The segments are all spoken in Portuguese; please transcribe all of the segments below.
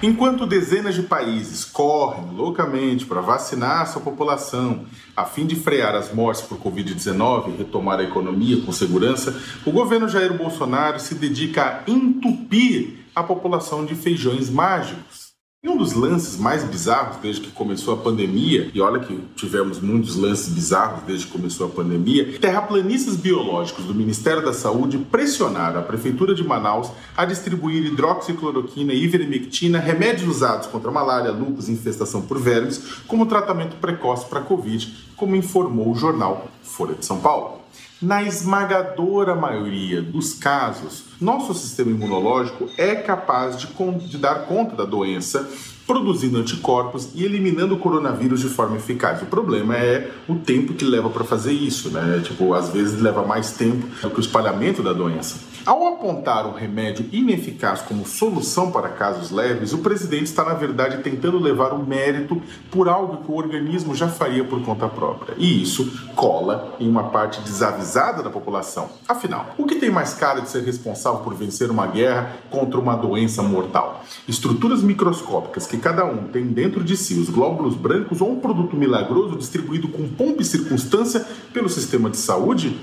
Enquanto dezenas de países correm loucamente para vacinar sua população a fim de frear as mortes por Covid-19 e retomar a economia com segurança, o governo Jair Bolsonaro se dedica a entupir a população de feijões mágicos. E um dos lances mais bizarros desde que começou a pandemia, e olha que tivemos muitos lances bizarros desde que começou a pandemia, terraplanistas biológicos do Ministério da Saúde pressionaram a Prefeitura de Manaus a distribuir hidroxicloroquina e ivermectina, remédios usados contra malária, lúpus e infestação por vermes, como tratamento precoce para Covid, como informou o jornal Folha de São Paulo. Na esmagadora maioria dos casos, nosso sistema imunológico é capaz de, de, dar conta da doença, produzindo anticorpos e eliminando o coronavírus de forma eficaz. O problema é o tempo que leva para fazer isso, né? Tipo, às vezes leva mais tempo do que o espalhamento da doença. Ao apontar um remédio ineficaz como solução para casos leves, o presidente está, na verdade, tentando levar o mérito por algo que o organismo já faria por conta própria. E isso cola em uma parte desavisada da população. Afinal, o que tem mais cara de ser responsável por vencer uma guerra contra uma doença mortal? Estruturas microscópicas que cada um tem dentro de si os glóbulos brancos ou um produto milagroso distribuído com pompa e circunstância pelo sistema de saúde?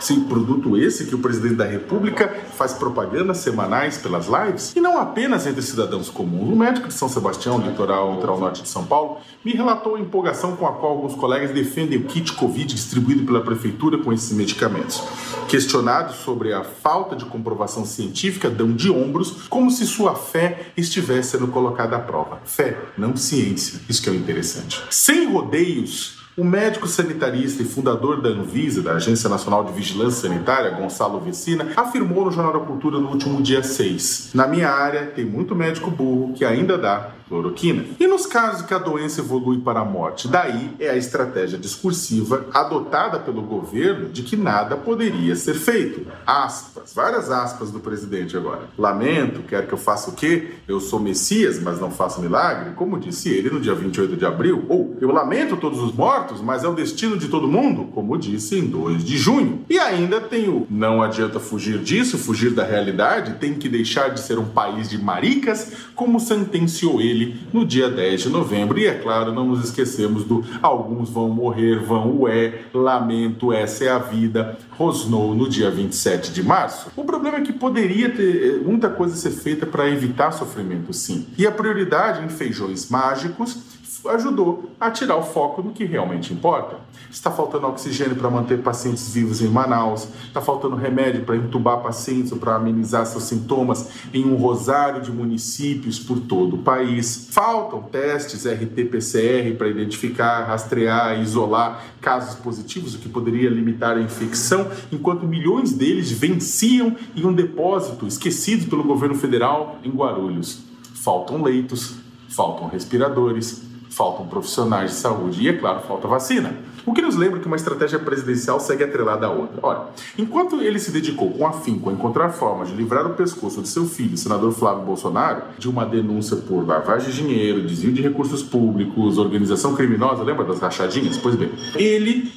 Sim, produto esse que o presidente da República faz propagandas semanais pelas lives, e não apenas entre cidadãos comuns. O médico de São Sebastião, litoral, litoral norte de São Paulo, me relatou a empolgação com a qual alguns colegas defendem o kit Covid distribuído pela prefeitura com esses medicamentos. Questionados sobre a falta de comprovação científica, dão de ombros como se sua fé estivesse sendo colocada à prova. Fé, não ciência. Isso que é o interessante. Sem rodeios, o médico sanitarista e fundador da Anvisa, da Agência Nacional de Vigilância Sanitária, Gonçalo Vecina, afirmou no Jornal da Cultura no último dia 6: Na minha área tem muito médico burro que ainda dá cloroquina. E nos casos que a doença evolui para a morte, daí é a estratégia discursiva adotada pelo governo de que nada poderia ser feito. Aspas, várias aspas do presidente agora. Lamento, quer que eu faça o quê? Eu sou Messias, mas não faço milagre, como disse ele no dia 28 de abril. Ou eu lamento todos os mortos, mas é o destino de todo mundo, como disse em 2 de junho. E ainda tem o não adianta fugir disso, fugir da realidade, tem que deixar de ser um país de maricas, como sentenciou ele no dia 10 de novembro. E é claro, não nos esquecemos do alguns vão morrer, vão ué, lamento, essa é a vida, rosnou no dia 27 de março. O problema é que poderia ter eh, muita coisa ser feita para evitar sofrimento, sim. E a prioridade em feijões mágicos ajudou a tirar o foco do que realmente importa. Está faltando oxigênio para manter pacientes vivos em Manaus, está faltando remédio para entubar pacientes ou para amenizar seus sintomas em um rosário de municípios por todo o país. Faltam testes RT-PCR para identificar, rastrear e isolar casos positivos, o que poderia limitar a infecção, enquanto milhões deles venciam em um depósito esquecido pelo governo federal em Guarulhos. Faltam leitos, faltam respiradores, faltam profissionais de saúde e, é claro, falta vacina. O que nos lembra que uma estratégia presidencial segue atrelada à outra. Ora, enquanto ele se dedicou com afinco a encontrar formas de livrar o pescoço de seu filho, senador Flávio Bolsonaro, de uma denúncia por lavagem de dinheiro, desvio de recursos públicos, organização criminosa, lembra das rachadinhas? Pois bem, ele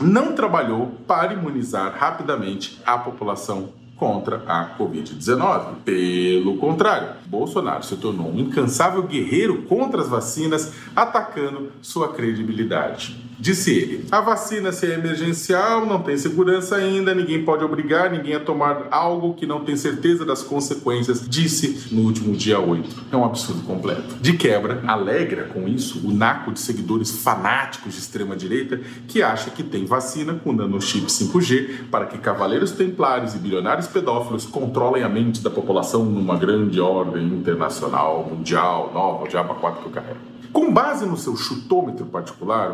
não trabalhou para imunizar rapidamente a população contra a Covid-19. Pelo contrário, Bolsonaro se tornou um incansável guerreiro contra as vacinas, atacando sua credibilidade. Disse ele: a vacina se é emergencial, não tem segurança ainda, ninguém pode obrigar ninguém a tomar algo que não tem certeza das consequências, disse no último dia 8. É um absurdo completo. De quebra, alegra com isso o naco de seguidores fanáticos de extrema-direita que acha que tem vacina com nanochip 5G para que cavaleiros templários e bilionários pedófilos controlem a mente da população numa grande ordem internacional, mundial, nova, o diabo 4 que eu carrego. Com base no seu chutômetro particular,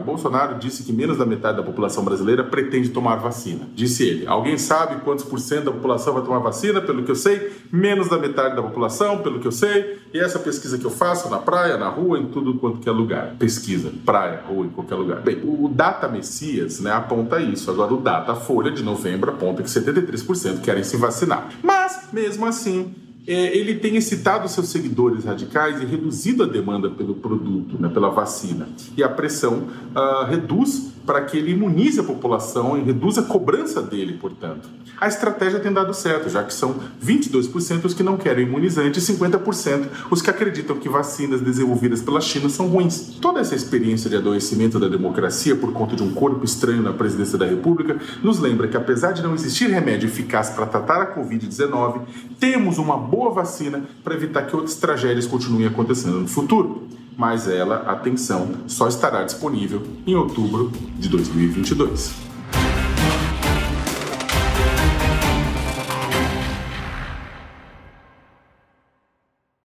Bolsonaro disse que menos da metade da população brasileira pretende tomar vacina. Disse ele: Alguém sabe quantos por cento da população vai tomar vacina? Pelo que eu sei, menos da metade da população, pelo que eu sei. E essa pesquisa que eu faço na praia, na rua, em tudo quanto é lugar. Pesquisa, praia, rua, em qualquer lugar. Bem, o Data Messias né, aponta isso. Agora, o Data Folha de novembro aponta que 73% querem se vacinar. Mas, mesmo assim, é, ele tem excitado seus seguidores radicais e reduzido a demanda pelo produto, né, pela vacina. E a pressão uh, reduz para que ele imunize a população e reduza a cobrança dele, portanto. A estratégia tem dado certo, já que são 22% os que não querem imunizante e 50% os que acreditam que vacinas desenvolvidas pela China são ruins. Toda essa experiência de adoecimento da democracia por conta de um corpo estranho na presidência da República nos lembra que, apesar de não existir remédio eficaz para tratar a Covid-19, temos uma boa vacina para evitar que outras tragédias continuem acontecendo no futuro mas ela, atenção, só estará disponível em outubro de 2022.